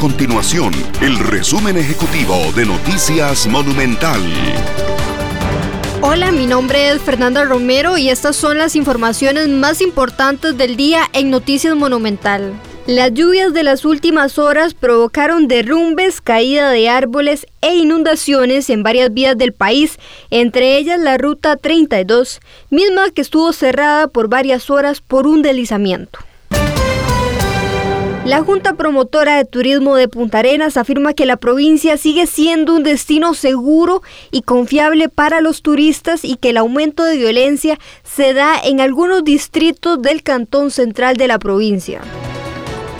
continuación el resumen ejecutivo de Noticias Monumental. Hola, mi nombre es Fernanda Romero y estas son las informaciones más importantes del día en Noticias Monumental. Las lluvias de las últimas horas provocaron derrumbes, caída de árboles e inundaciones en varias vías del país, entre ellas la Ruta 32, misma que estuvo cerrada por varias horas por un deslizamiento. La Junta Promotora de Turismo de Punta Arenas afirma que la provincia sigue siendo un destino seguro y confiable para los turistas y que el aumento de violencia se da en algunos distritos del cantón central de la provincia.